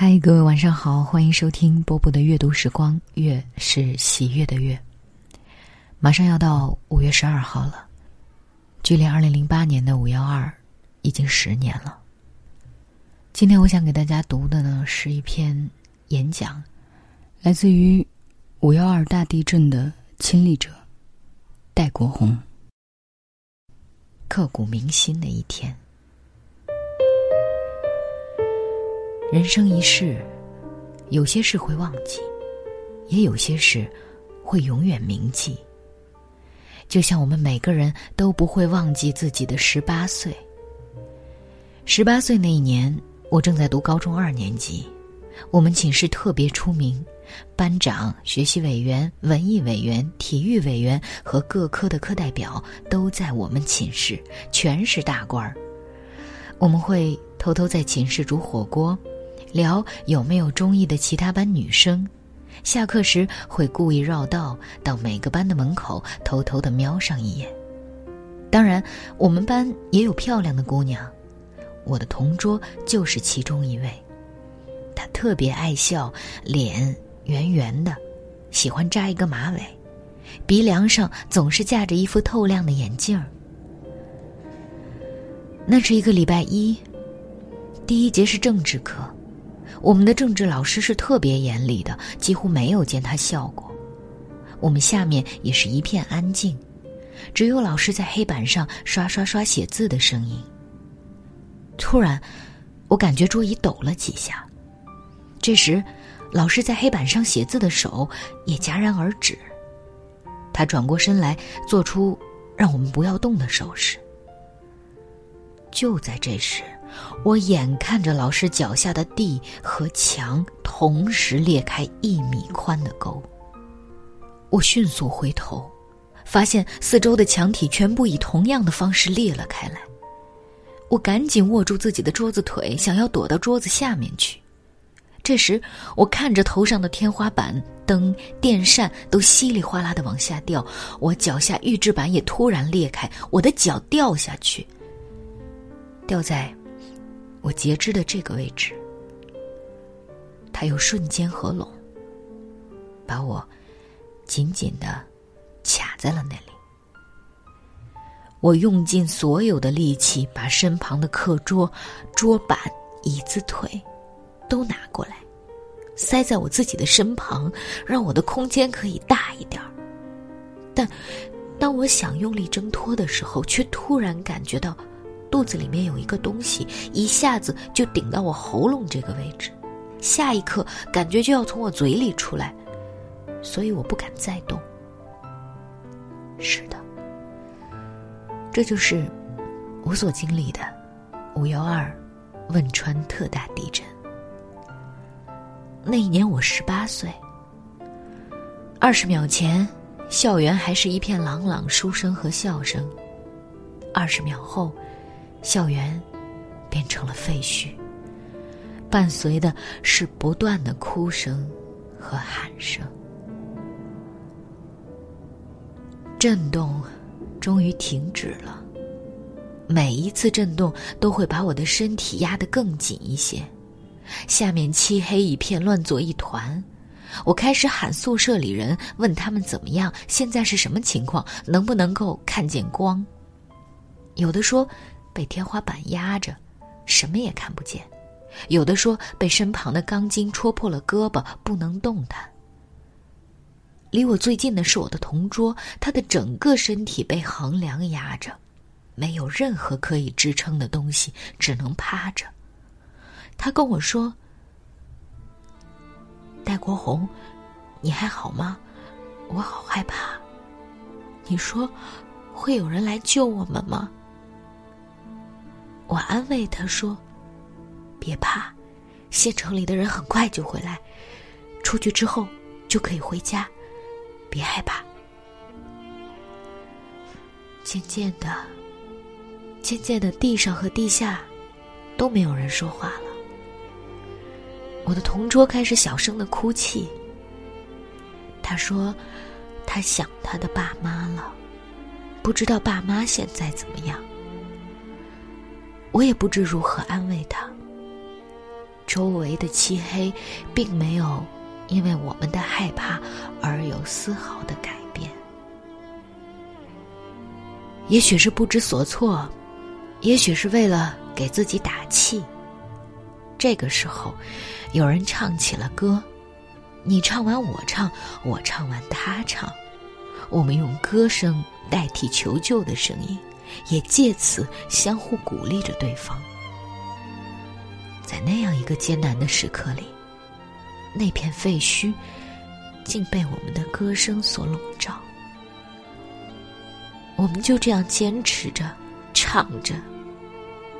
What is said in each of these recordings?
嗨，各位晚上好，欢迎收听波波的阅读时光，月是喜悦的月。马上要到五月十二号了，距离二零零八年的五幺二已经十年了。今天我想给大家读的呢是一篇演讲，来自于五幺二大地震的亲历者戴国红。刻骨铭心的一天。人生一世，有些事会忘记，也有些事会永远铭记。就像我们每个人都不会忘记自己的十八岁。十八岁那一年，我正在读高中二年级，我们寝室特别出名，班长、学习委员、文艺委员、体育委员和各科的课代表都在我们寝室，全是大官儿。我们会偷偷在寝室煮火锅。聊有没有中意的其他班女生，下课时会故意绕道到每个班的门口，偷偷的瞄上一眼。当然，我们班也有漂亮的姑娘，我的同桌就是其中一位。她特别爱笑，脸圆圆的，喜欢扎一个马尾，鼻梁上总是架着一副透亮的眼镜儿。那是一个礼拜一，第一节是政治课。我们的政治老师是特别严厉的，几乎没有见他笑过。我们下面也是一片安静，只有老师在黑板上刷刷刷写字的声音。突然，我感觉桌椅抖了几下。这时，老师在黑板上写字的手也戛然而止。他转过身来，做出让我们不要动的手势。就在这时。我眼看着老师脚下的地和墙同时裂开一米宽的沟，我迅速回头，发现四周的墙体全部以同样的方式裂了开来。我赶紧握住自己的桌子腿，想要躲到桌子下面去。这时，我看着头上的天花板、灯、电扇都稀里哗啦的往下掉，我脚下预制板也突然裂开，我的脚掉下去，掉在。我截肢的这个位置，它又瞬间合拢，把我紧紧的卡在了那里。我用尽所有的力气，把身旁的课桌、桌板、椅子、腿都拿过来，塞在我自己的身旁，让我的空间可以大一点儿。但当我想用力挣脱的时候，却突然感觉到。肚子里面有一个东西，一下子就顶到我喉咙这个位置，下一刻感觉就要从我嘴里出来，所以我不敢再动。是的，这就是我所经历的五幺二汶川特大地震。那一年我十八岁，二十秒前，校园还是一片朗朗书声和笑声，二十秒后。校园变成了废墟，伴随的是不断的哭声和喊声。震动终于停止了，每一次震动都会把我的身体压得更紧一些。下面漆黑一片，乱作一团。我开始喊宿舍里人，问他们怎么样，现在是什么情况，能不能够看见光？有的说。被天花板压着，什么也看不见；有的说被身旁的钢筋戳破了胳膊，不能动弹。离我最近的是我的同桌，他的整个身体被横梁压着，没有任何可以支撑的东西，只能趴着。他跟我说：“戴国红，你还好吗？我好害怕。你说会有人来救我们吗？”我安慰他说：“别怕，县城里的人很快就回来，出去之后就可以回家，别害怕。”渐渐的，渐渐的，地上和地下都没有人说话了。我的同桌开始小声的哭泣。他说：“他想他的爸妈了，不知道爸妈现在怎么样。”我也不知如何安慰他。周围的漆黑，并没有因为我们的害怕而有丝毫的改变。也许是不知所措，也许是为了给自己打气。这个时候，有人唱起了歌，你唱完我唱，我唱完他唱，我们用歌声代替求救的声音，也借此相互鼓励着对方。在那样一个艰难的时刻里，那片废墟竟被我们的歌声所笼罩。我们就这样坚持着，唱着，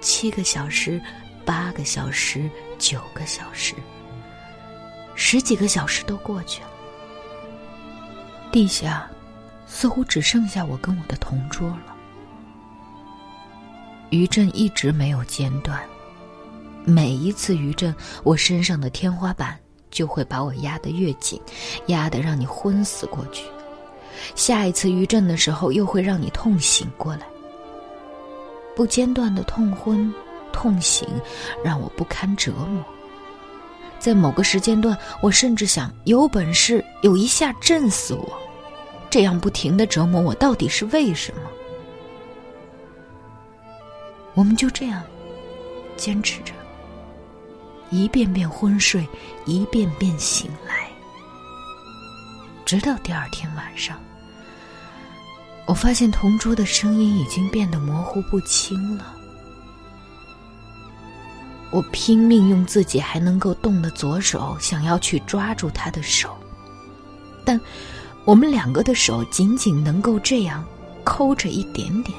七个小时，八个小时，九个小时，十几个小时都过去了。地下似乎只剩下我跟我的同桌了。余震一直没有间断。每一次余震，我身上的天花板就会把我压得越紧，压得让你昏死过去。下一次余震的时候，又会让你痛醒过来。不间断的痛昏、痛醒，让我不堪折磨。在某个时间段，我甚至想有本事有一下震死我。这样不停的折磨我，到底是为什么？我们就这样坚持着。一遍遍昏睡，一遍遍醒来，直到第二天晚上，我发现同桌的声音已经变得模糊不清了。我拼命用自己还能够动的左手，想要去抓住他的手，但我们两个的手仅仅能够这样抠着一点点。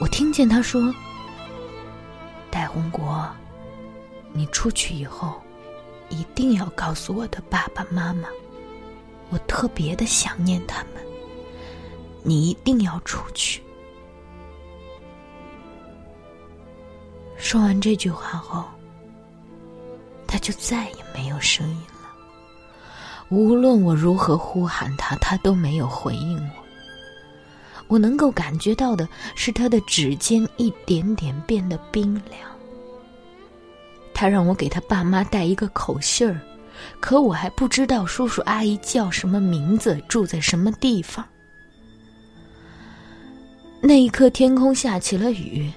我听见他说：“戴红国。”你出去以后，一定要告诉我的爸爸妈妈，我特别的想念他们。你一定要出去。说完这句话后，他就再也没有声音了。无论我如何呼喊他，他都没有回应我。我能够感觉到的是他的指尖一点点变得冰凉。他让我给他爸妈带一个口信儿，可我还不知道叔叔阿姨叫什么名字，住在什么地方。那一刻，天空下起了雨，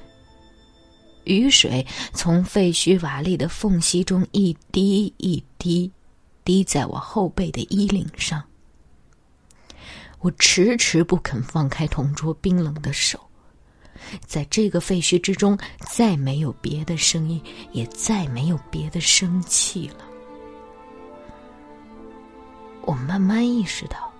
雨水从废墟瓦砾的缝隙中一滴一滴，滴在我后背的衣领上。我迟迟不肯放开同桌冰冷的手。在这个废墟之中，再没有别的声音，也再没有别的生气了。我慢慢意识到，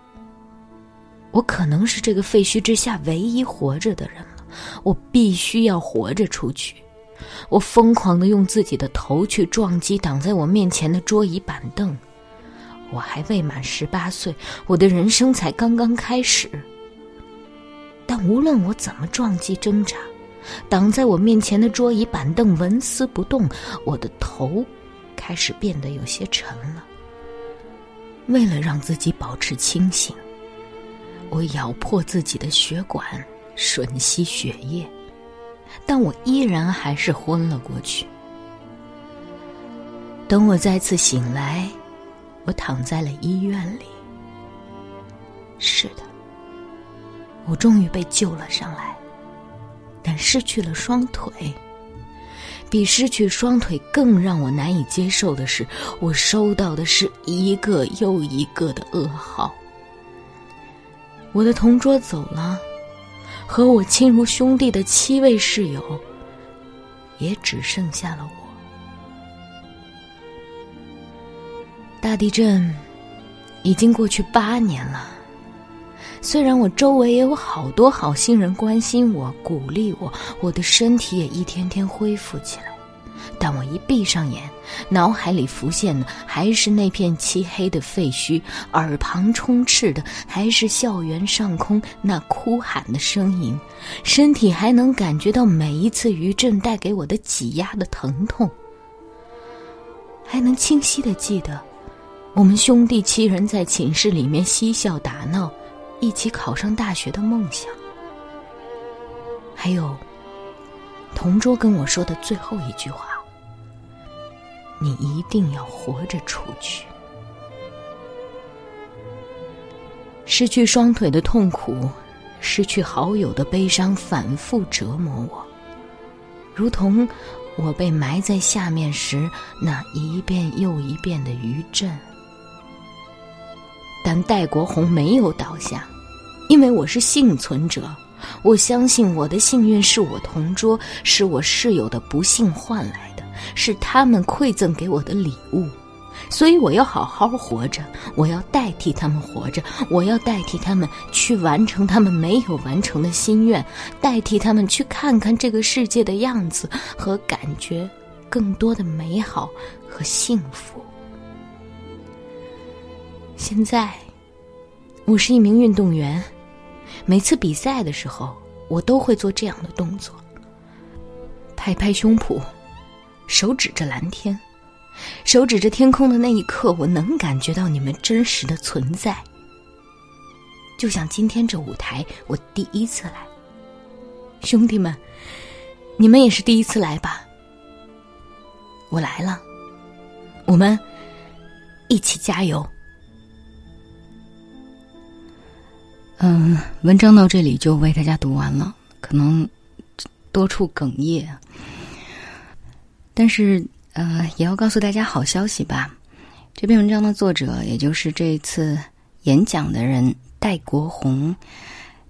我可能是这个废墟之下唯一活着的人了。我必须要活着出去。我疯狂的用自己的头去撞击挡在我面前的桌椅板凳。我还未满十八岁，我的人生才刚刚开始。但无论我怎么撞击挣扎，挡在我面前的桌椅板凳纹丝不动，我的头开始变得有些沉了。为了让自己保持清醒，我咬破自己的血管，吮吸血液，但我依然还是昏了过去。等我再次醒来，我躺在了医院里。是的。我终于被救了上来，但失去了双腿。比失去双腿更让我难以接受的是，我收到的是一个又一个的噩耗。我的同桌走了，和我亲如兄弟的七位室友，也只剩下了我。大地震已经过去八年了。虽然我周围也有好多好心人关心我、鼓励我，我的身体也一天天恢复起来，但我一闭上眼，脑海里浮现的还是那片漆黑的废墟，耳旁充斥的还是校园上空那哭喊的声音，身体还能感觉到每一次余震带给我的挤压的疼痛，还能清晰的记得，我们兄弟七人在寝室里面嬉笑打闹。一起考上大学的梦想，还有同桌跟我说的最后一句话：“你一定要活着出去。失去双腿的痛苦，失去好友的悲伤，反复折磨我，如同我被埋在下面时那一遍又一遍的余震。但戴国红没有倒下，因为我是幸存者。我相信我的幸运是我同桌、是我室友的不幸换来的，是他们馈赠给我的礼物。所以我要好好活着，我要代替他们活着，我要代替他们去完成他们没有完成的心愿，代替他们去看看这个世界的样子和感觉更多的美好和幸福。现在，我是一名运动员。每次比赛的时候，我都会做这样的动作：拍拍胸脯，手指着蓝天，手指着天空的那一刻，我能感觉到你们真实的存在。就像今天这舞台，我第一次来，兄弟们，你们也是第一次来吧？我来了，我们一起加油。嗯，文章到这里就为大家读完了，可能多处哽咽，但是呃，也要告诉大家好消息吧。这篇文章的作者，也就是这次演讲的人戴国红，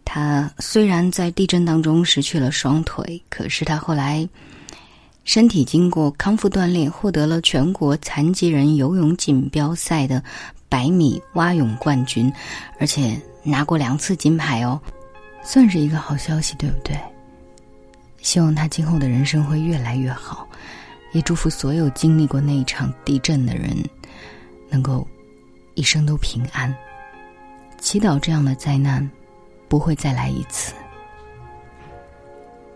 他虽然在地震当中失去了双腿，可是他后来身体经过康复锻炼，获得了全国残疾人游泳锦标赛的百米蛙泳冠军，而且。拿过两次金牌哦，算是一个好消息，对不对？希望他今后的人生会越来越好，也祝福所有经历过那一场地震的人，能够一生都平安。祈祷这样的灾难不会再来一次。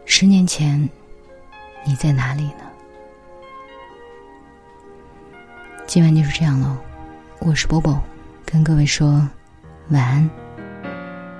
十年前，你在哪里呢？今晚就是这样喽，我是波波，跟各位说晚安。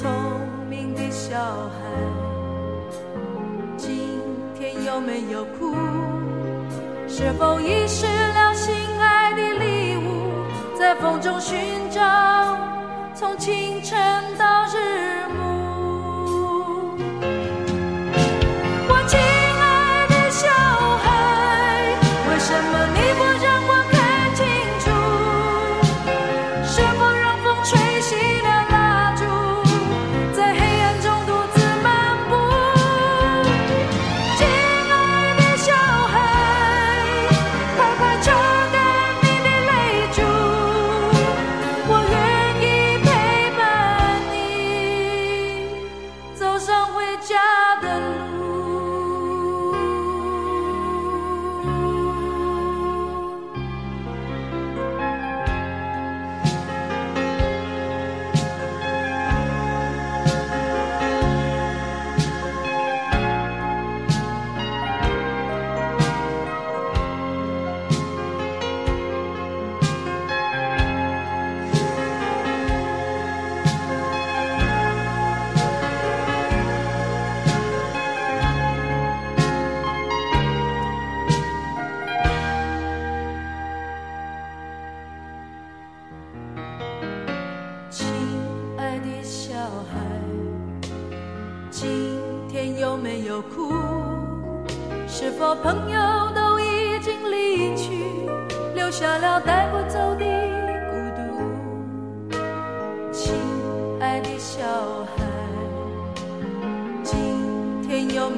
聪明的小孩，今天有没有哭？是否遗失了心爱的礼物，在风中寻找，从清晨到日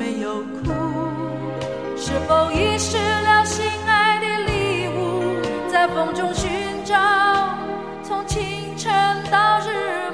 没有哭，是否遗失了心爱的礼物，在风中寻找，从清晨到日暮。